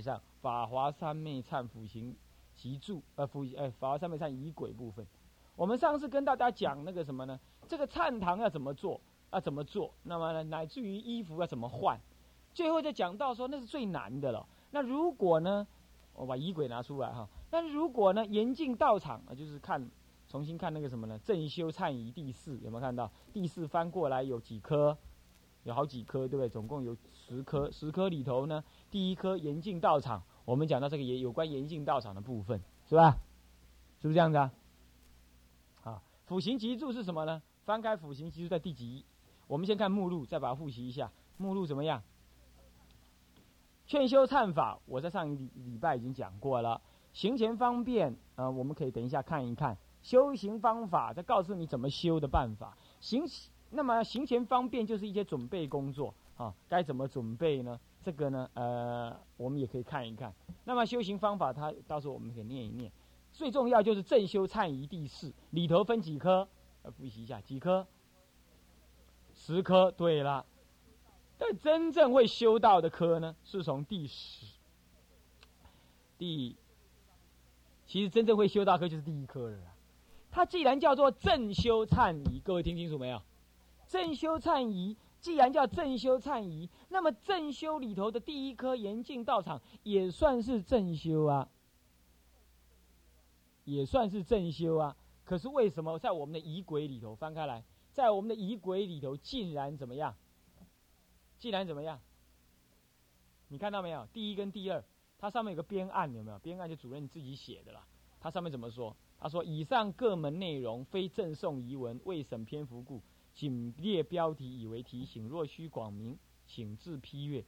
上《法华三昧忏辅行集注》呃辅呃《法华三昧忏仪轨》部分。我们上次跟大家讲那个什么呢？这个忏堂要怎么做？要怎么做？那么呢，乃至于衣服要怎么换？最后就讲到说，那是最难的了。那如果呢，我把仪轨拿出来哈。那如果呢，严禁道场啊，就是看重新看那个什么呢？正修忏仪第四有没有看到？第四翻过来有几颗？有好几颗，对不对？总共有十颗，十颗里头呢，第一颗严禁道场，我们讲到这个也有关严禁道场的部分，是吧？是不是这样子啊？啊，辅行集注是什么呢？翻开辅行集注在第几？我们先看目录，再把它复习一下。目录怎么样？劝修忏法，我在上一礼礼拜已经讲过了。行前方便，呃，我们可以等一下看一看修行方法，再告诉你怎么修的办法。行。那么行前方便就是一些准备工作啊，该怎么准备呢？这个呢，呃，我们也可以看一看。那么修行方法，它到时候我们可以念一念。最重要就是正修忏仪第四里头分几颗？呃，复习一下几颗？十颗。对了，但真正会修道的科呢，是从第十、第，其实真正会修道科就是第一科了。它既然叫做正修忏仪，各位听清楚没有？正修忏仪，既然叫正修忏仪，那么正修里头的第一颗严禁道场也算是正修啊，也算是正修啊。可是为什么在我们的仪轨里头翻开来，在我们的仪轨里头竟然怎么样？竟然怎么样？你看到没有？第一跟第二，它上面有个编案，有没有？编案就主任自己写的啦。它上面怎么说？他说：以上各门内容非赠送遗文，未审篇幅故。仅列标题以为提醒，若需广明，请自批阅。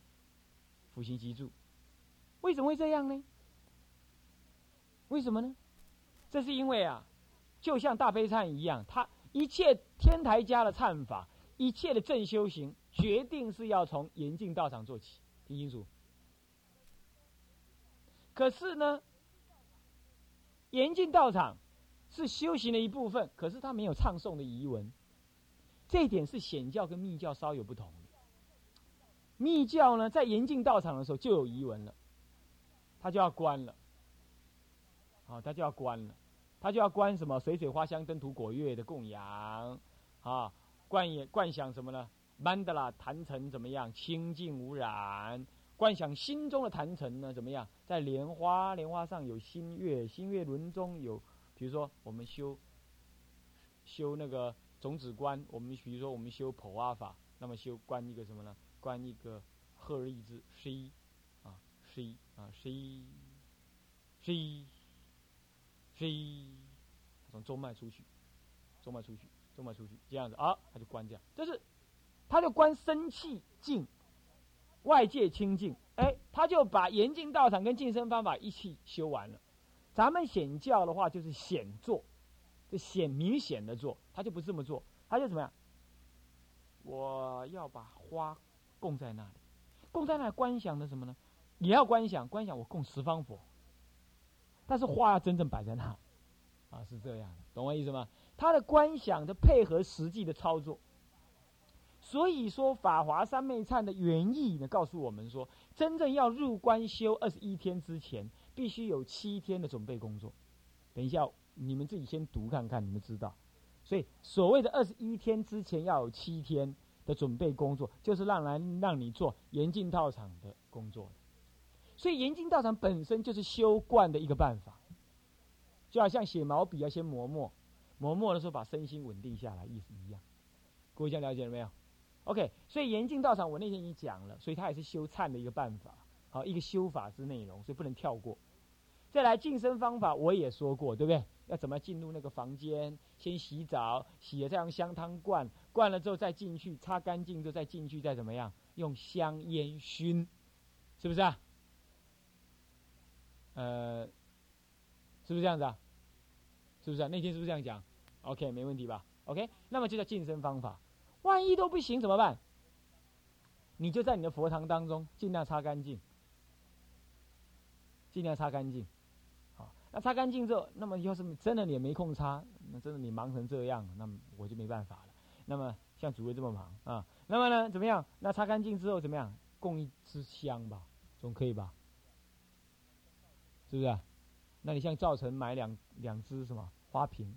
复行集注，为什么会这样呢？为什么呢？这是因为啊，就像大悲忏一样，他一切天台家的忏法，一切的正修行，决定是要从严禁道场做起。听清楚。可是呢，严禁道场是修行的一部分，可是他没有唱诵的遗文。这一点是显教跟密教稍有不同的。密教呢，在严禁道场的时候就有遗文了，他就要关了。啊，他就要关了，他就要关什么水水花香灯土果月的供养，啊，观也观想什么呢？曼德拉坛城怎么样？清净无染。观想心中的坛城呢？怎么样？在莲花，莲花上有新月，新月轮中有，比如说我们修修那个。种子观，我们比如说我们修普阿法，那么修观一个什么呢？观一个赫日字 C，啊 C 啊 C C C，从中脉出去，中脉出去，中脉出去，这样子啊，他就关这样，这是他就关生气静，外界清净，哎，他就把严禁道场跟净身方法一起修完了。咱们显教的话就是显做。就显明显的做，他就不这么做，他就怎么样？我要把花供在那里，供在那里观想的什么呢？也要观想，观想我供十方佛，但是花要真正摆在那，啊，是这样的，懂我意思吗？他的观想的配合实际的操作，所以说法华三昧忏的原意呢，告诉我们说，真正要入关修二十一天之前，必须有七天的准备工作。等一下。你们自己先读看看，你们知道。所以所谓的二十一天之前要有七天的准备工作，就是让来让你做严禁道场的工作。所以严禁道场本身就是修观的一个办法，就好像写毛笔要先磨墨，磨墨的时候把身心稳定下来，意思一样。各位这样了解了没有？OK，所以严禁道场我那天已经讲了，所以它也是修忏的一个办法，好一个修法之内容，所以不能跳过。再来净身方法我也说过，对不对？要怎么进入那个房间？先洗澡，洗了再用香汤灌，灌了之后再进去，擦干净之后再进去，再怎么样？用香烟熏，是不是啊？呃，是不是这样子啊？是不是啊？那天是不是这样讲？OK，没问题吧？OK，那么就叫晋升方法。万一都不行怎么办？你就在你的佛堂当中尽量擦干净，尽量擦干净。那擦干净之后，那么要是真的你也没空擦，那真的你忙成这样，那么我就没办法了。那么像主位这么忙啊，那么呢怎么样？那擦干净之后怎么样？供一支香吧，总可以吧？是不是？那你像赵成买两两只什么花瓶，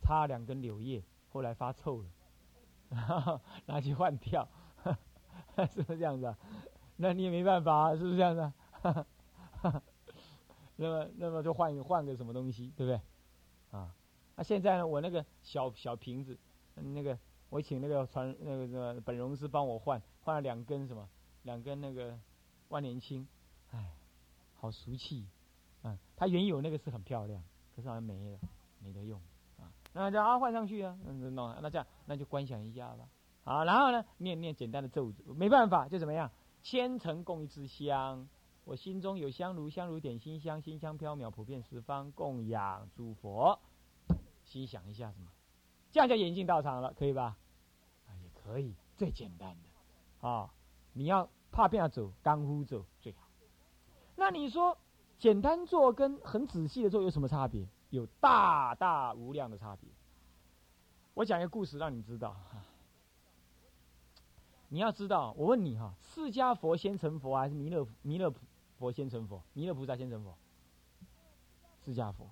插两根柳叶，后来发臭了，拿去换掉，是不是这样子？那你也没办法，是不是这样子？那么，那么就换一换个什么东西，对不对？啊，那现在呢？我那个小小瓶子，那个我请那个传那个那个本荣师帮我换，换了两根什么？两根那个万年青，哎，好俗气。嗯，它原有那个是很漂亮，可是好像没了，没得用啊。那叫啊换上去啊，嗯，那那这样那就观想一下吧。好，然后呢，念念简单的咒子，没办法就怎么样，千层供一支香，我心中有香炉，香炉点心香，心香飘渺，普遍十方，供养诸佛。心想一下什么，这样就严禁道场了，可以吧？啊，也可以，最简单的啊，你要怕变要走，干呼走最好。那你说？简单做跟很仔细的做有什么差别？有大大无量的差别。我讲一个故事让你知道。你要知道，我问你哈，释迦佛先成佛还是弥勒弥勒佛先成佛？弥勒菩萨先成佛？释迦佛。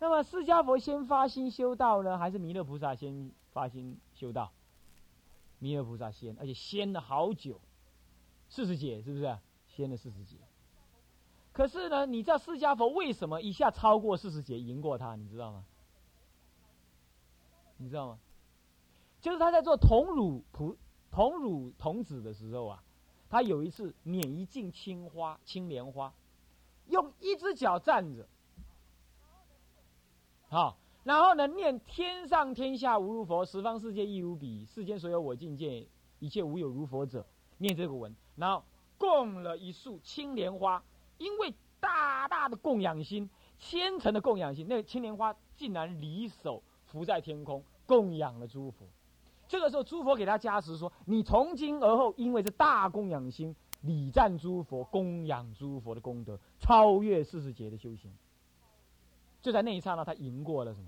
那么释迦佛先发心修道呢，还是弥勒菩萨先发心修道？弥勒菩萨先，而且先了好久，四十劫是不是？先了四十劫。可是呢，你知道释迦佛为什么一下超过四十劫，赢过他？你知道吗？你知道吗？就是他在做童乳菩童乳童子的时候啊，他有一次捻一茎青花青莲花，用一只脚站着，好，然后呢念天上天下无如佛，十方世界亦如彼，世间所有我境界，一切无有如佛者，念这个文，然后供了一束青莲花。因为大大的供养心，虔诚的供养心，那个青莲花竟然离手浮在天空，供养了诸佛。这个时候，诸佛给他加持说：“你从今而后，因为这大供养心，礼赞诸佛，供养诸佛的功德，超越四十劫的修行。”就在那一刹那，他赢过了什么？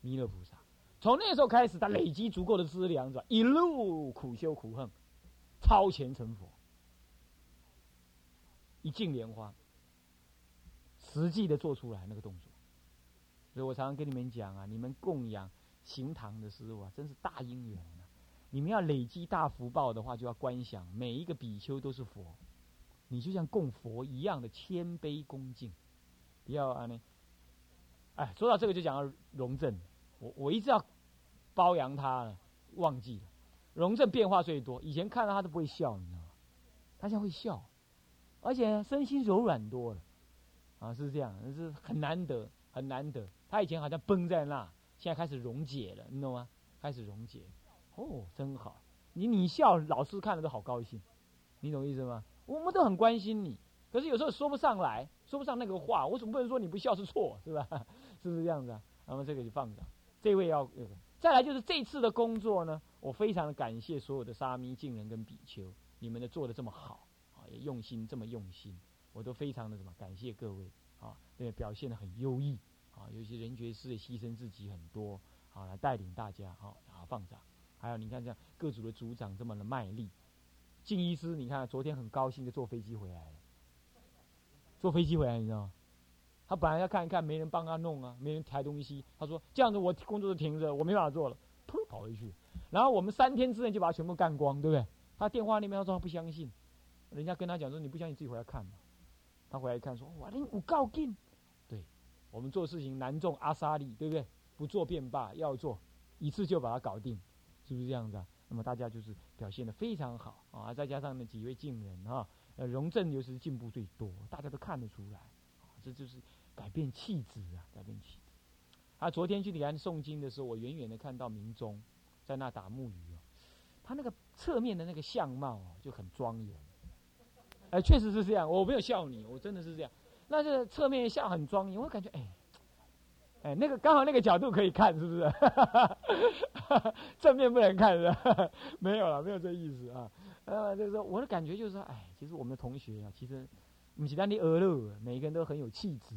弥勒菩萨。从那时候开始，他累积足够的资粮，是吧？一路苦修苦恨，超前成佛。一进莲花，实际的做出来那个动作，所以我常常跟你们讲啊，你们供养行堂的时候啊，真是大因缘啊！你们要累积大福报的话，就要观想每一个比丘都是佛，你就像供佛一样的谦卑恭敬，不要啊呢。哎，说到这个就讲到荣正，我我一直要包养他了，忘记了。荣正变化最多，以前看到他都不会笑，你知道吗？他现在会笑。而且身心柔软多了，啊，是这样，是很难得，很难得。他以前好像绷在那，现在开始溶解了，你懂吗？开始溶解，哦，真好。你你笑，老师看了都好高兴，你懂意思吗？我们都很关心你，可是有时候说不上来，说不上那个话。我总不能说你不笑是错，是吧？是不是这样子啊？那么这个就放着。这位要，再来就是这次的工作呢，我非常的感谢所有的沙弥、敬人跟比丘，你们的做的这么好啊。也用心这么用心，我都非常的什么感谢各位啊，对，表现的很优异啊，有些人觉师也牺牲自己很多啊，来带领大家哈，啊放长，还有你看这样各组的组长这么的卖力，静医师你看昨天很高兴的坐飞机回来了，坐飞机回来你知道吗？他本来要看一看没人帮他弄啊，没人抬东西，他说这样子我工作都停着，我没办法做了，噗跑回去，然后我们三天之内就把它全部干光，对不对？他电话那边他说他不相信。人家跟他讲说：“你不相信，自己回来看嘛。”他回来一看说：“哇，你有告劲！”我们做事情难中阿萨利，对不对？不做便罢，要做，一次就把它搞定，是不是这样子啊？那么大家就是表现的非常好啊！再加上那几位敬人啊，呃，荣正又是进步最多，大家都看得出来，这就是改变气质啊，改变气质。他昨天去李安诵经的时候，我远远的看到明宗在那打木鱼哦，他那个侧面的那个相貌就很庄严。哎，确实是这样，我没有笑你，我真的是这样。那这侧面笑很庄严，我感觉哎，哎，那个刚好那个角度可以看，是不是？正面不能看是吧？没有了，没有这意思啊。呃，就是说我的感觉就是说，哎，其实我们的同学啊，其实你其他的俄乐，每一个人都很有气质，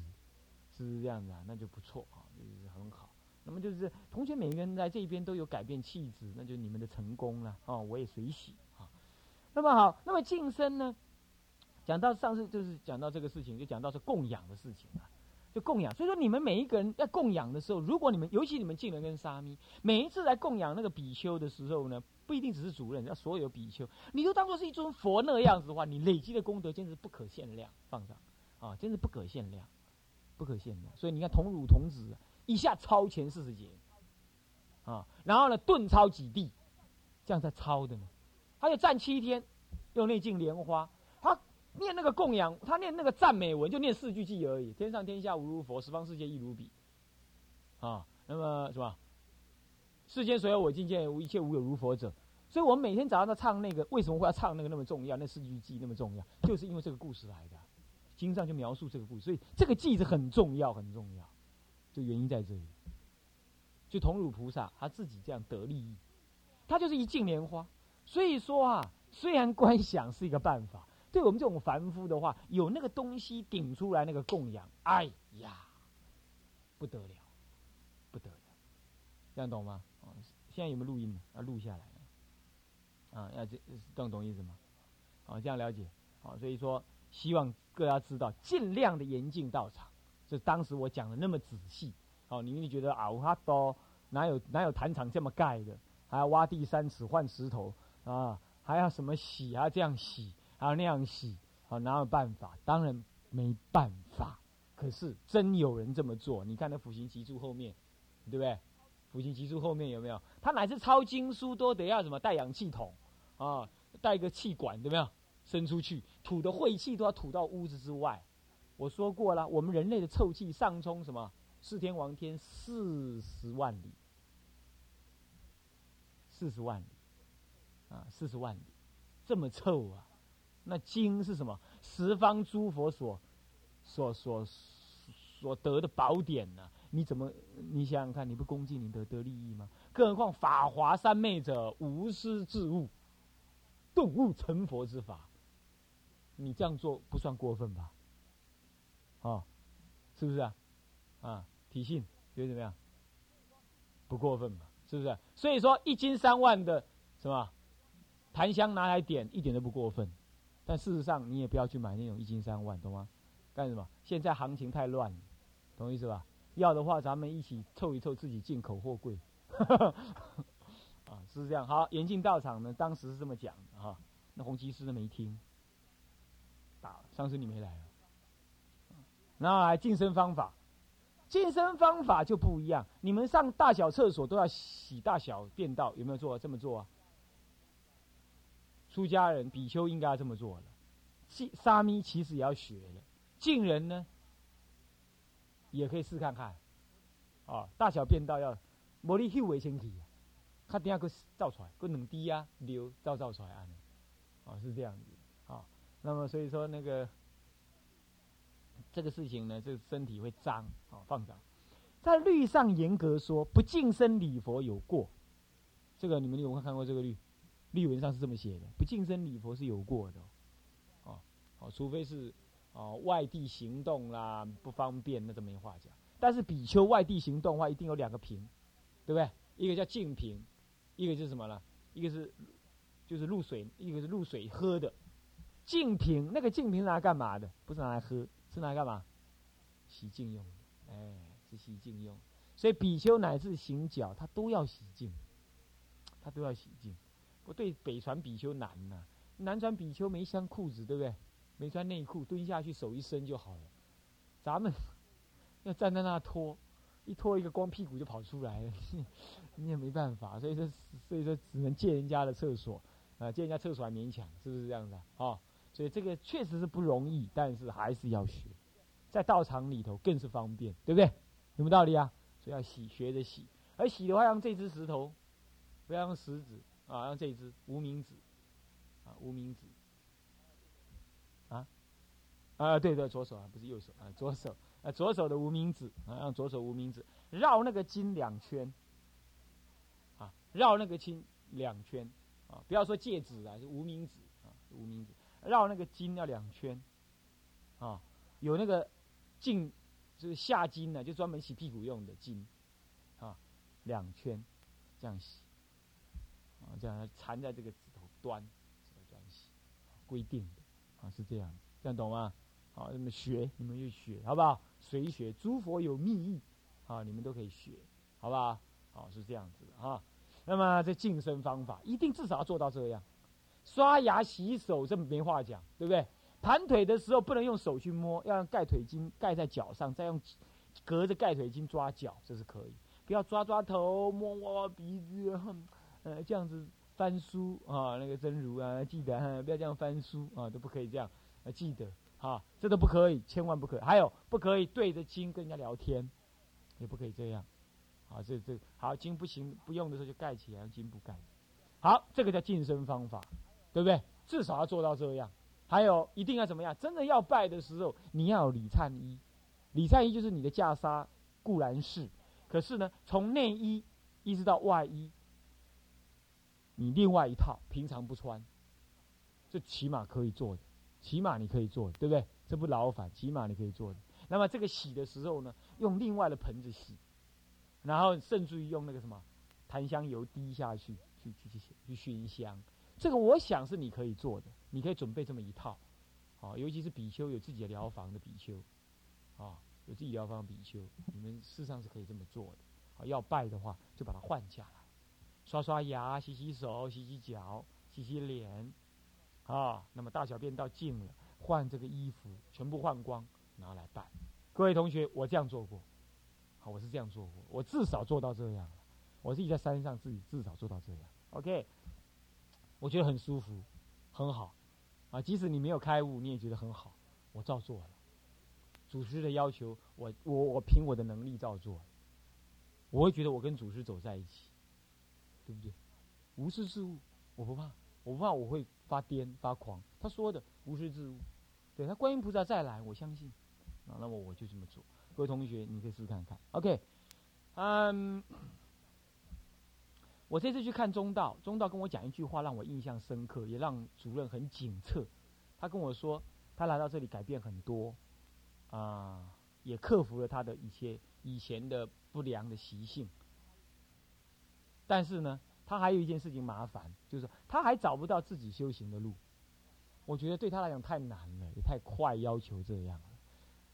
是不是这样子啊？那就不错啊，就是很好。那么就是同学每个人在这边都有改变气质，那就你们的成功了哦，我也随喜啊。那么好，那么晋升呢？讲到上次就是讲到这个事情，就讲到是供养的事情啊，就供养。所以说你们每一个人在供养的时候，如果你们尤其你们晋人跟沙弥，每一次来供养那个比丘的时候呢，不一定只是主任，要所有比丘，你都当做是一尊佛那个样子的话，你累积的功德简直不可限量，放上啊，真是不可限量，不可限量。所以你看同乳同子，一下超前四十节啊，然后呢顿超几地，这样在超的呢，他就站七天，用内镜莲花。念那个供养，他念那个赞美文，就念四句偈而已。天上天下无如佛，十方世界亦如彼。啊，那么是吧？世间所有我境界，无一切无有如佛者。所以我们每天早上都唱那个，为什么会要唱那个那么重要？那四句偈那么重要，就是因为这个故事来的。经上就描述这个故事，所以这个偈是很重要，很重要。就原因在这里。就同乳菩萨他自己这样得利益，他就是一茎莲花。所以说啊，虽然观想是一个办法。对我们这种凡夫的话，有那个东西顶出来，那个供养，哎呀，不得了，不得了，这样懂吗？哦，现在有没有录音？要录下来啊，要这，懂懂意思吗？啊，这样了解。啊，所以说，希望各家知道，尽量的严禁道场。就当时我讲的那么仔细，哦，你们觉得啊，我哈多哪有哪有坛场这么盖的？还要挖地三尺换石头啊？还要什么洗啊？这样洗？还要那样洗，好哪有办法？当然没办法。可是真有人这么做。你看那辅行集注后面，对不对？辅行集注后面有没有？他乃至抄经书都得要什么带氧气筒啊，带一个气管，对不对？伸出去吐的晦气都要吐到屋子之外。我说过了，我们人类的臭气上冲什么？四天王天四十万里，四十万里啊，四十万里，这么臭啊！那经是什么？十方诸佛所、所、所、所得的宝典呢？你怎么？你想想看，你不恭敬，你得得利益吗？更何况法华三昧者，无师自悟，顿悟成佛之法。你这样做不算过分吧？啊，是不是啊？啊，体信觉得怎么样？不过分吧？是不是？所以说，一斤三万的什么檀香拿来点，一点都不过分。但事实上，你也不要去买那种一斤三万，懂吗？干什么？现在行情太乱，懂意思吧？要的话，咱们一起凑一凑，自己进口货柜。啊，是这样。好，严禁道场呢，当时是这么讲的哈。那洪基师都没听，打了。上次你没来啊？那来晋升方法，晋升方法就不一样。你们上大小厕所都要洗大小便道，有没有做这么做啊？出家人比丘应该这么做了，沙沙弥其实也要学了，净人呢也可以试看看，啊，大小便道要摩利休为前提，他等下个造出来，个两滴啊流造造出来啊，哦是这样子。啊，那么所以说那个这个事情呢，这个身体会脏啊，放脏，在律上严格说，不净身礼佛有过，这个你们有没有看过这个律？律文上是这么写的，不净身礼佛是有过的，哦，哦，除非是哦外地行动啦不方便，那都没话讲。但是比丘外地行动的话，一定有两个瓶，对不对？一个叫净瓶，一个是什么呢？一个是就是露水，一个是露水喝的净瓶。那个净瓶拿来干嘛的？不是拿来喝，是拿来干嘛？洗净用的，哎，是洗净用。所以比丘乃至行脚，他都要洗净，他都要洗净。不对，北传比丘难呐，南传比丘没穿裤子，对不对？没穿内裤，蹲下去手一伸就好了。咱们 要站在那拖，一拖一个光屁股就跑出来了，你也没办法。所以说，所以说只能借人家的厕所，啊，借人家厕所还勉强，是不是这样的啊？所以这个确实是不容易，但是还是要学，在道场里头更是方便，对不对？有没有道理啊？所以要洗，学着洗。而洗的话，用这只石头，不要用石子。啊，用这一只无名指，啊，无名指，啊，啊对对，左手啊，不是右手啊，左手啊，左手的无名指啊，用左手无名指绕那个筋两圈，啊，绕那个筋两圈，啊，不要说戒指啊，是无名指啊，无名指绕那个筋要两圈，啊，有那个颈，就是下筋呢，就专门洗屁股用的筋，啊，两圈这样洗，啊，这样缠在这个指头端，这样洗，规定的啊，是这样，这样懂吗？好，你们学，你们就学，好不好？随学，诸佛有密意，啊，你们都可以学，好不好？好，是这样子的啊。那么这净身方法，一定至少要做到这样。刷牙、洗手，这没话讲，对不对？盘腿的时候不能用手去摸，要用盖腿巾盖在脚上，再用隔着盖腿巾抓脚，这是可以。不要抓抓头、摸摸鼻子，呃，这样子翻书啊，那个真如啊，记得 不要这样翻书啊，都不可以这样，啊，记得。啊，这都不可以，千万不可以。还有，不可以对着经跟人家聊天，也不可以这样。啊，这这好经不行，不用的时候就盖起来，用经不盖。好，这个叫净身方法，对不对？至少要做到这样。还有，一定要怎么样？真的要拜的时候，你要有礼忏衣。礼忏衣就是你的袈裟，固然是，可是呢，从内衣一直到外衣，你另外一套，平常不穿，这起码可以做的。起码你可以做的，对不对？这不劳烦，起码你可以做的。那么这个洗的时候呢，用另外的盆子洗，然后甚至于用那个什么檀香油滴下去，去去去去熏香。这个我想是你可以做的，你可以准备这么一套，啊，尤其是比丘有自己的疗房的比丘，啊，有自己疗房比丘，你们事实上是可以这么做的。啊，要拜的话就把它换下来，刷刷牙、洗洗手、洗洗脚、洗洗脸。啊，那么大小便到净了，换这个衣服，全部换光，拿来拜。各位同学，我这样做过，好，我是这样做过，我至少做到这样了。我自己在山上自己至少做到这样，OK，我觉得很舒服，很好。啊，即使你没有开悟，你也觉得很好，我照做了。祖师的要求，我我我凭我的能力照做。我会觉得我跟祖师走在一起，对不对？无事事物，我不怕，我不怕我会。发癫发狂，他说的无师自悟，对他观音菩萨再来，我相信，啊，那么我就这么做。各位同学，你可以试试看看。OK，嗯，我这次去看中道，中道跟我讲一句话，让我印象深刻，也让主任很警策。他跟我说，他来到这里改变很多，啊，也克服了他的一些以前的不良的习性，但是呢。他还有一件事情麻烦，就是他还找不到自己修行的路。我觉得对他来讲太难了，也太快要求这样了。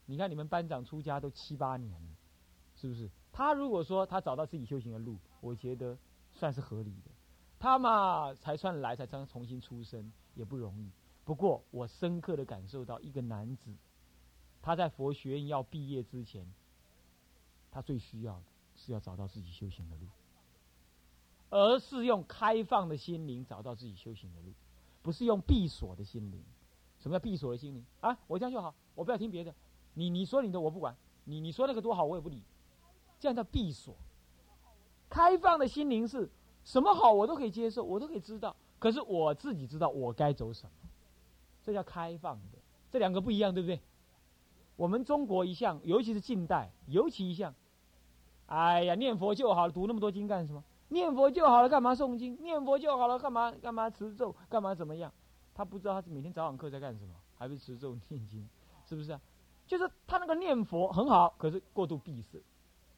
你看你们班长出家都七八年了，是不是？他如果说他找到自己修行的路，我觉得算是合理的。他嘛才算来，才刚重新出生，也不容易。不过我深刻的感受到，一个男子他在佛学院要毕业之前，他最需要的是要找到自己修行的路。而是用开放的心灵找到自己修行的路，不是用闭锁的心灵。什么叫闭锁的心灵啊？我这样就好，我不要听别的。你你说你的我不管，你你说那个多好我也不理。这样叫闭锁。开放的心灵是什么好我都可以接受，我都可以知道。可是我自己知道我该走什么，这叫开放的。这两个不一样，对不对？我们中国一向，尤其是近代，尤其一向，哎呀，念佛就好了，读那么多经干什么？念佛就好了，干嘛诵经？念佛就好了，干嘛干嘛持咒？干嘛怎么样？他不知道他是每天早晚课在干什么，还是持咒念经？是不是？就是他那个念佛很好，可是过度闭塞。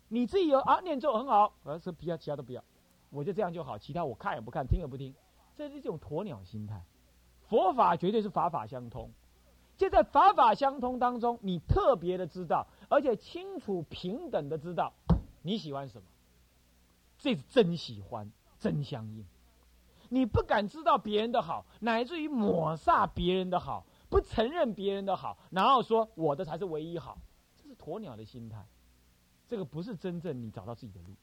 你自己有啊，念咒很好，而是不要其他都不要，我就这样就好，其他我看也不看，听也不听，这是一种鸵鸟心态。佛法绝对是法法相通，就在法法相通当中，你特别的知道，而且清楚平等的知道你喜欢什么。这是真喜欢，真相应。你不敢知道别人的好，乃至于抹煞别人的好，不承认别人的好，然后说我的才是唯一好，这是鸵鸟的心态。这个不是真正你找到自己的路。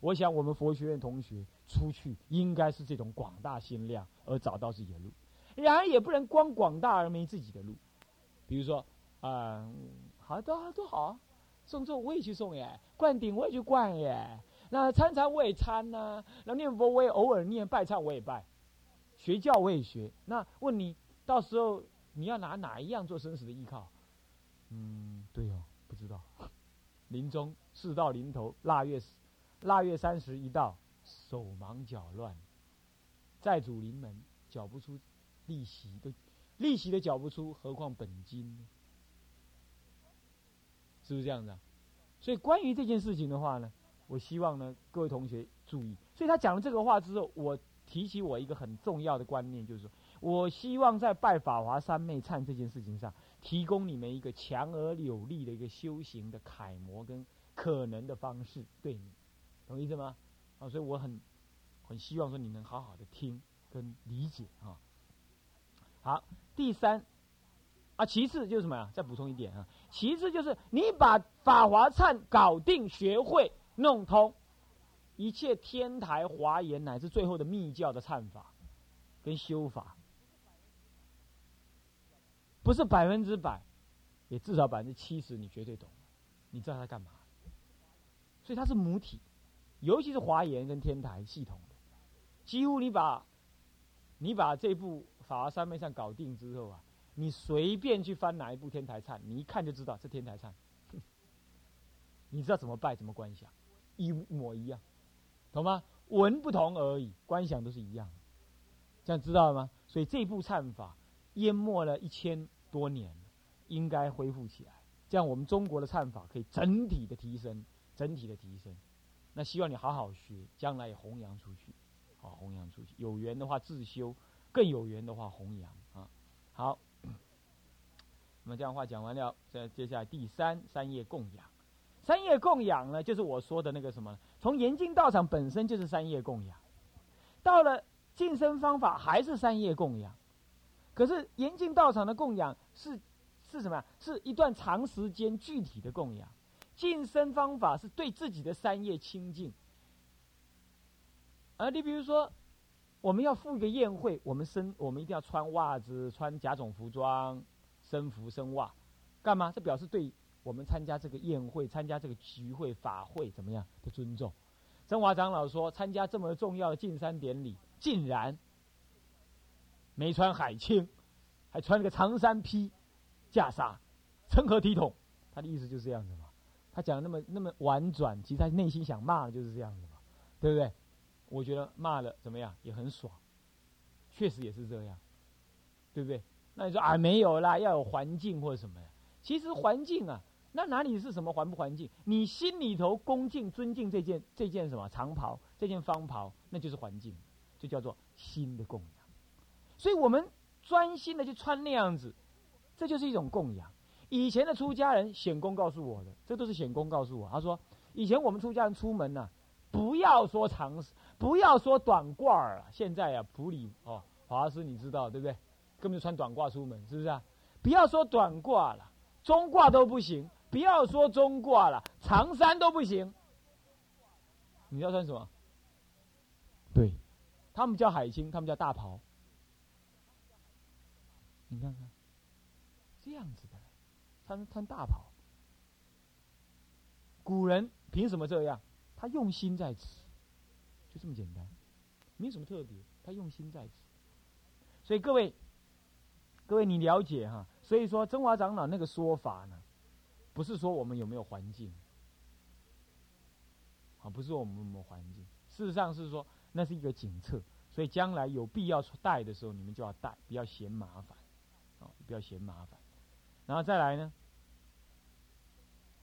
我想我们佛学院同学出去应该是这种广大心量而找到自己的路。然而也不能光广大而没自己的路。比如说，啊，好都都好，送咒我也去送耶，灌顶我也去灌耶。那参禅我也参呐，那念佛我也偶尔念，拜忏我也拜，学教我也学。那问你，到时候你要拿哪一样做生死的依靠？嗯，对哦，不知道。临终事到临头，腊月腊月三十一到，手忙脚乱，债主临门，缴不出利息，都利息都缴不出，何况本金呢？是不是这样子啊？所以关于这件事情的话呢，我希望呢各位同学注意。所以他讲了这个话之后，我提起我一个很重要的观念，就是说我希望在拜法华三昧忏这件事情上，提供你们一个强而有力的一个修行的楷模跟可能的方式，对你，懂意思吗？啊，所以我很很希望说你能好好的听跟理解啊。好，第三。啊，其次就是什么呀？再补充一点啊，其次就是你把法华忏搞定、学会、弄通，一切天台华严乃至最后的密教的忏法跟修法，不是百分之百，也至少百分之七十，你绝对懂。你知道他干嘛？所以它是母体，尤其是华严跟天台系统的，几乎你把，你把这部法华三昧上搞定之后啊。你随便去翻哪一部天台忏，你一看就知道这天台忏。你知道怎么拜，怎么观想，一模一样，懂吗？文不同而已，观想都是一样。这样知道了吗？所以这部忏法淹没了一千多年，应该恢复起来。这样我们中国的忏法可以整体的提升，整体的提升。那希望你好好学，将来也弘扬出去，好弘扬出去。有缘的话自修，更有缘的话弘扬啊。好。那么这样话讲完了，再接下来第三三页供养，三业供养呢，就是我说的那个什么？从严禁道场本身就是三业供养，到了晋升方法还是三业供养，可是严禁道场的供养是是什么呀？是一段长时间具体的供养，晋升方法是对自己的三业清净。而你比如说，我们要赴一个宴会，我们身我们一定要穿袜子，穿甲种服装。生服生袜，干嘛？这表示对我们参加这个宴会、参加这个聚会、法会怎么样的尊重？真华长老说，参加这么重要的进山典礼，竟然没穿海青，还穿了个长衫披袈裟，成何体统？他的意思就是这样子嘛。他讲的那么那么婉转，其实他内心想骂的就是这样子嘛，对不对？我觉得骂了怎么样也很爽，确实也是这样，对不对？那你说啊，没有啦，要有环境或者什么呀？其实环境啊，那哪里是什么环不环境？你心里头恭敬、尊敬这件这件什么长袍，这件方袍，那就是环境，就叫做心的供养。所以我们专心的去穿那样子，这就是一种供养。以前的出家人显公告诉我的，这都是显公告诉我。他说，以前我们出家人出门呢，不要说长，不要说短褂儿现在啊，普里哦，华师你知道对不对？根本就穿短褂出门，是不是啊？不要说短褂了，中褂都不行。不要说中褂了，长衫都不行。你要穿什么？对，他们叫海青，他们叫大袍。你看看，这样子的，穿穿大袍。古人凭什么这样？他用心在此，就这么简单，没什么特别。他用心在此，所以各位。各位，你了解哈？所以说，真华长老那个说法呢，不是说我们有没有环境，啊，不是说我们有没有环境。事实上是说，那是一个警策，所以将来有必要带的时候，你们就要带，不要嫌麻烦，啊，不要嫌麻烦。然后再来呢，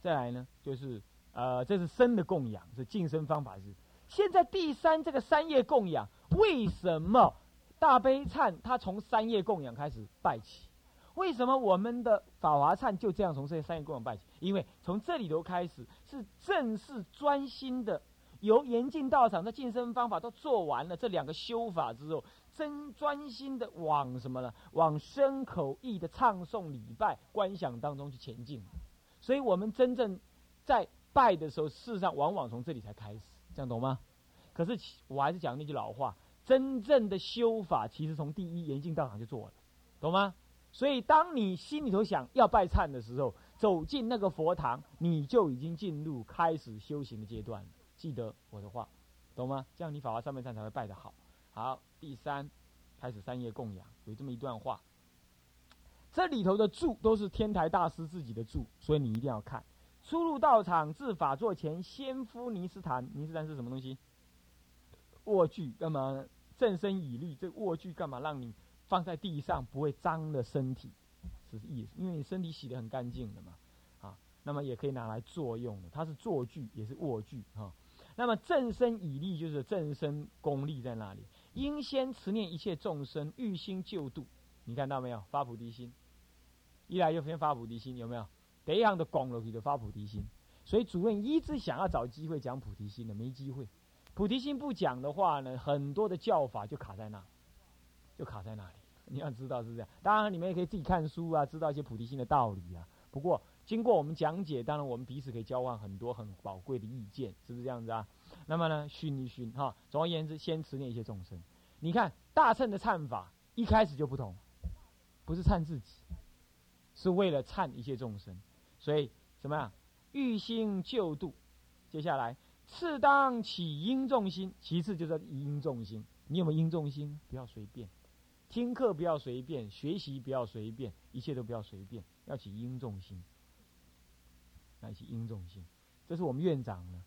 再来呢，就是呃，这是生的供养，是晋升方法是。现在第三这个三业供养，为什么？大悲忏，他从三业供养开始拜起。为什么我们的法华忏就这样从这些三业供养拜起？因为从这里头开始是正式专心的，由严禁道场的晋升方法都做完了这两个修法之后，真专心的往什么呢？往身口意的唱诵礼拜观想当中去前进。所以我们真正在拜的时候，事实上往往从这里才开始，这样懂吗？可是我还是讲那句老话。真正的修法，其实从第一严禁道场就做了，懂吗？所以，当你心里头想要拜忏的时候，走进那个佛堂，你就已经进入开始修行的阶段了。记得我的话，懂吗？这样你法华三昧忏才会拜得好。好，第三，开始三业供养，有这么一段话：这里头的注都是天台大师自己的注，所以你一定要看。初入道场至法座前，先敷尼斯坛。尼斯坛是什么东西？卧具干嘛？正身以立。这卧具干嘛？让你放在地上不会脏了身体，是意思。因为你身体洗得很干净的嘛，啊，那么也可以拿来作用的。它是坐具，也是卧具哈。那么正身以立就是正身功力在那里。应先持念一切众生，欲心救度。你看到没有？发菩提心，一来就先发菩提心，有没有？第一样的讲落去就发菩提心。所以主任一直想要找机会讲菩提心的，没机会。菩提心不讲的话呢，很多的教法就卡在那，就卡在那里。你要知道是这样。当然，你们也可以自己看书啊，知道一些菩提心的道理啊。不过，经过我们讲解，当然我们彼此可以交换很多很宝贵的意见，是不是这样子啊？那么呢，熏一熏哈。总而言之，先持念一些众生。你看大乘的忏法一开始就不同，不是忏自己，是为了忏一切众生。所以怎么样？欲心救度。接下来，次当起因重心，其次就是因重心。你有没有因重心？不要随便听课，不要随便学习，不要随便，一切都不要随便，要起因重心。要起因重心，这是我们院长呢。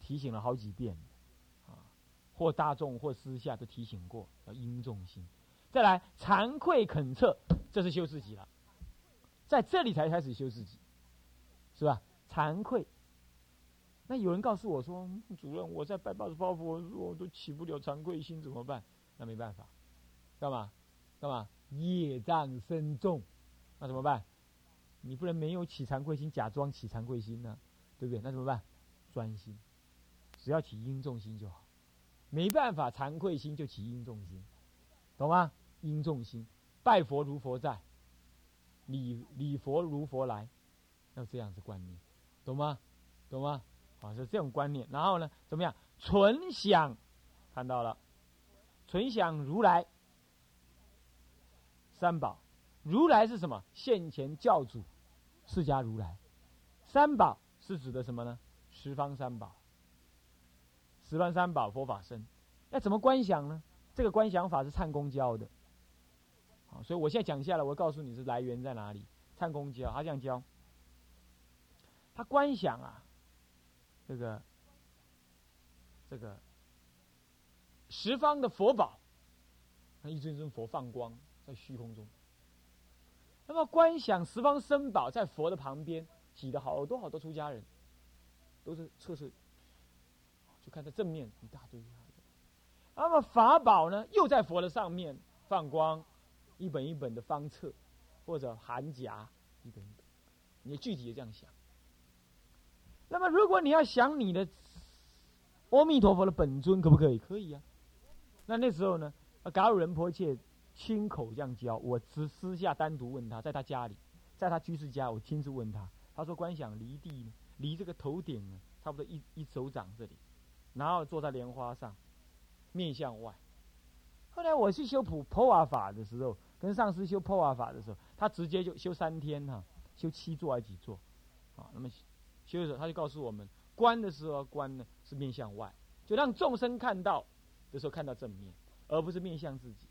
提醒了好几遍，啊，或大众或私下都提醒过，要应重心。再来，惭愧恳测，这是修自己了，在这里才开始修自己，是吧？惭愧。那有人告诉我说，主任，我在拜八十八佛，我都起不了惭愧心，怎么办？那没办法，干嘛？干嘛？业障深重，那怎么办？你不能没有起惭愧心，假装起惭愧心呢，对不对？那怎么办？专心。只要起因重心就好，没办法，惭愧心就起因重心，懂吗？因重心，拜佛如佛在，礼礼佛如佛来，要这样子观念，懂吗？懂吗？啊，是这种观念。然后呢，怎么样？纯想，看到了，纯想如来三宝，如来是什么？现前教主，释迦如来，三宝是指的什么呢？十方三宝。十方三宝佛法身，那怎么观想呢？这个观想法是唱公教的，好，所以我现在讲下来，我告诉你是来源在哪里。唱公教他这样教，他观想啊，这个这个十方的佛宝，那一尊尊佛放光在虚空中，那么观想十方僧宝在佛的旁边挤的好多好多出家人，都是测试。就看在正面一大堆，那么法宝呢，又在佛的上面放光，一本一本的方册，或者函夹，一本一本，你具体的这样想。那么如果你要想你的阿弥陀佛的本尊，可不可以？可以啊。那那时候呢，嘎鲁仁婆切亲口这样教，我只私下单独问他，在他家里，在他居士家，我亲自问他，他说观想离地，离这个头顶呢，差不多一一手掌这里。然后坐在莲花上，面向外。后来我去修普破瓦法的时候，跟上师修破瓦法的时候，他直接就修三天哈，修七座还是几座？啊，那么修的时候他就告诉我们，观的时候观呢是面向外，就让众生看到的时候看到正面，而不是面向自己，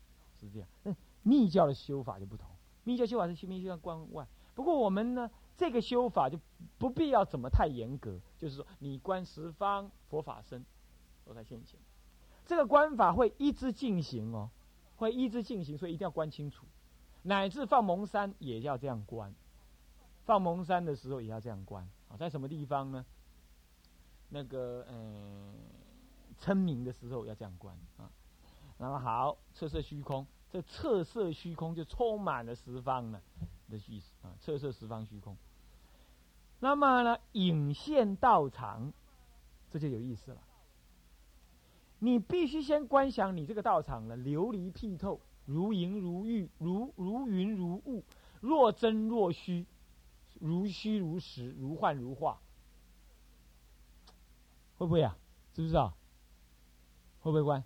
是这样。那密教的修法就不同，密教修法是修面向观外。不过我们呢，这个修法就不必要怎么太严格，就是说你观十方佛法身。都在现前，这个观法会一直进行哦，会一直进行，所以一定要观清楚。乃至放蒙山也要这样观，放蒙山的时候也要这样观。啊，在什么地方呢？那个嗯，称名的时候要这样观啊。那么好，测色虚空，这测色虚空就充满了十方呢的意思啊。测色十方虚空。那么呢，引现道场，这就有意思了。你必须先观想你这个道场呢，琉璃剔透，如银如玉，如如云如雾，若真若虚，如虚如实，如幻如化，会不会啊？知不知道？会不会观？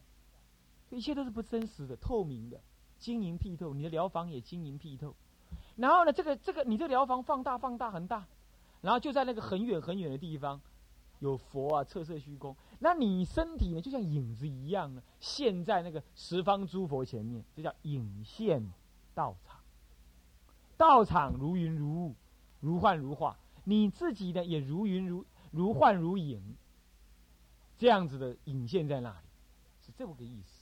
一切都是不真实的、透明的、晶莹剔透。你的疗房也晶莹剔透。然后呢，这个这个，你这疗房放大、放大很大，然后就在那个很远很远的地方。有佛啊，测色虚空。那你身体呢，就像影子一样呢，现在那个十方诸佛前面，这叫影现道场。道场如云如雾，如幻如化，你自己呢也如云如如幻如影，这样子的影现在那里，是这么个意思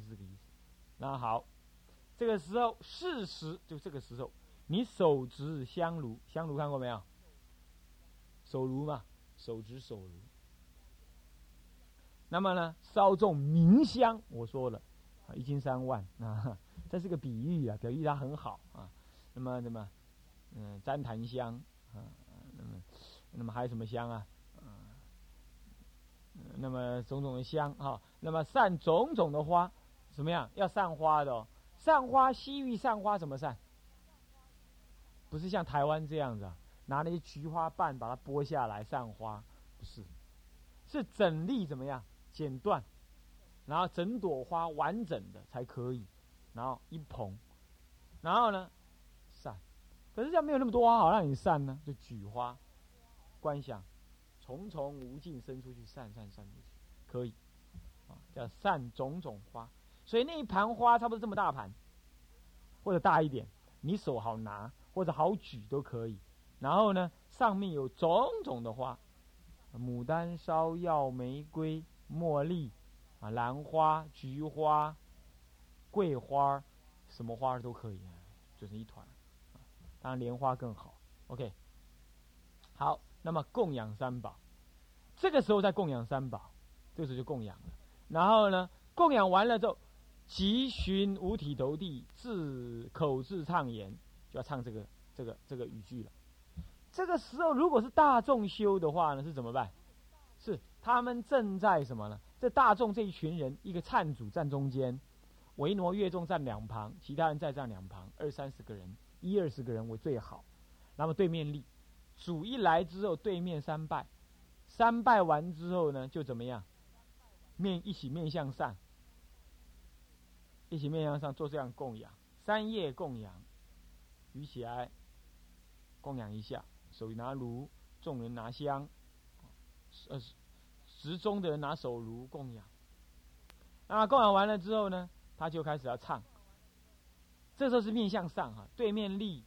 是这个意思。那好，这个时候事实就这个时候，你手执香炉，香炉看过没有？手炉嘛，手执手炉。那么呢，烧种明香，我说了，一斤三万啊，这是个比喻啊，表喻它很好啊。那么，那么，嗯，旃檀香啊，那么，那么还有什么香啊？啊，那么种种的香啊，那么散种种的花，怎么样？要散花的，哦，散花，西域散花怎么散？不是像台湾这样子，啊拿那些菊花瓣把它剥下来散花，不是，是整粒怎么样？剪断，然后整朵花完整的才可以，然后一捧，然后呢散。可是这样没有那么多花好让你散呢，就菊花，观想，重重无尽伸出去散散散出去，可以，啊，叫散种种花。所以那一盘花差不多这么大盘，或者大一点，你手好拿或者好举都可以。然后呢，上面有种种的花，牡丹、芍药、玫瑰。茉莉，啊，兰花、菊花、桂花，什么花都可以，就成一团。当然莲花更好。OK，好，那么供养三宝，这个时候在供养三宝，这个时候就供养了。然后呢，供养完了之后，即寻五体投地，自口自唱言，就要唱这个这个这个语句了。这个时候，如果是大众修的话呢，是怎么办？是。他们正在什么呢？这大众这一群人，一个忏主站中间，维挪乐众站两旁，其他人再站两旁，二三十个人，一二十个人为最好。那么对面立，主一来之后，对面三拜，三拜完之后呢，就怎么样？面一起面向上，一起面向上做这样供养，三叶供养，举起来供养一下，手拿炉，众人拿香，呃十。时钟的人拿手炉供养，那供养完了之后呢，他就开始要唱。这时候是面向上哈，对面立，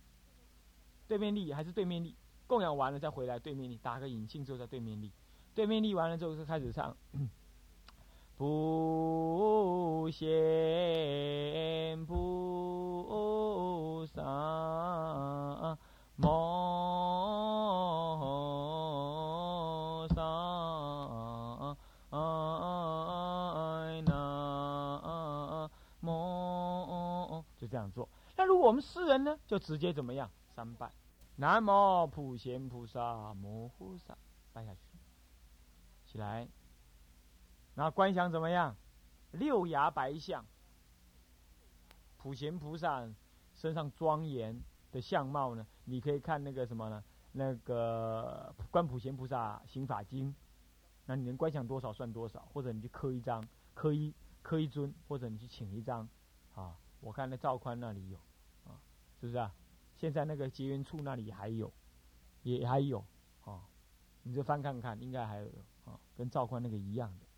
对面立还是对面立？供养完了再回来对面立，打个引磬之后再对面立，对面立完了之后就开始唱。普贤菩萨摩萨。哎那么就这样做。那如果我们诗人呢，就直接怎么样？三拜，南无普贤菩萨摩诃萨，拜下去，起来。那观想怎么样？六牙白象，普贤菩萨身上庄严的相貌呢？你可以看那个什么呢？那个观普贤菩萨行法经。那你能观想多少算多少，或者你去刻一张，刻一刻一尊，或者你去请一张，啊，我看那赵宽那里有，啊，是不是啊？现在那个结缘处那里还有，也还有，啊，你就翻看看，应该还有，啊，跟赵宽那个一样的。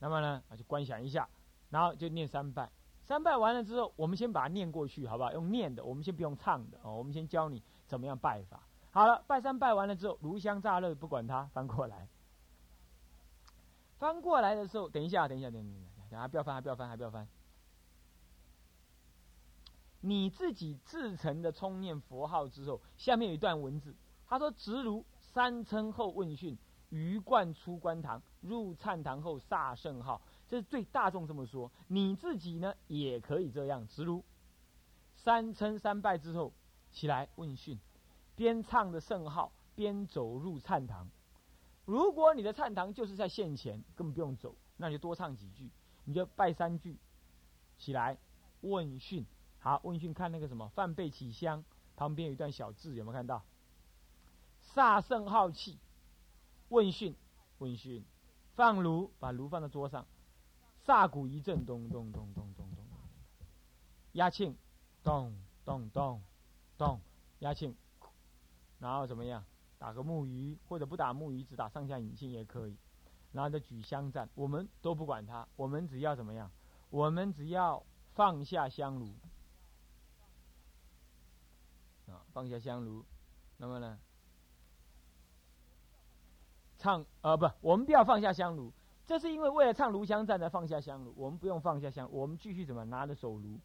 那么呢，啊，就观想一下，然后就念三拜，三拜完了之后，我们先把它念过去，好不好？用念的，我们先不用唱的，哦，我们先教你怎么样拜法。好了，拜三拜完了之后，炉香炸热，不管它，翻过来。翻过来的时候，等一下，等一下，等等等，等下不要翻，还不要翻，还不要翻。你自己自成的冲念佛号之后，下面有一段文字，他说：“直如三称后问讯，鱼贯出观堂，入禅堂后萨圣号。”这是对大众这么说，你自己呢也可以这样。直如三称三拜之后，起来问讯，边唱着圣号，边走入禅堂。如果你的忏堂就是在线前，根本不用走，那就多唱几句，你就拜三句，起来问讯。好，问讯看那个什么，范备起香，旁边有一段小字，有没有看到？萨圣号气，问讯，问讯，放炉，把炉放在桌上，萨鼓一阵，咚咚咚咚咚咚，压磬，咚咚咚咚，压磬，然后怎么样？打个木鱼，或者不打木鱼，只打上下引磬也可以。然后再举香赞，我们都不管它，我们只要怎么样？我们只要放下香炉，啊，放下香炉，那么呢，唱呃不，我们不要放下香炉，这是因为为了唱炉香赞才放下香炉，我们不用放下香，我们继续怎么拿着手炉，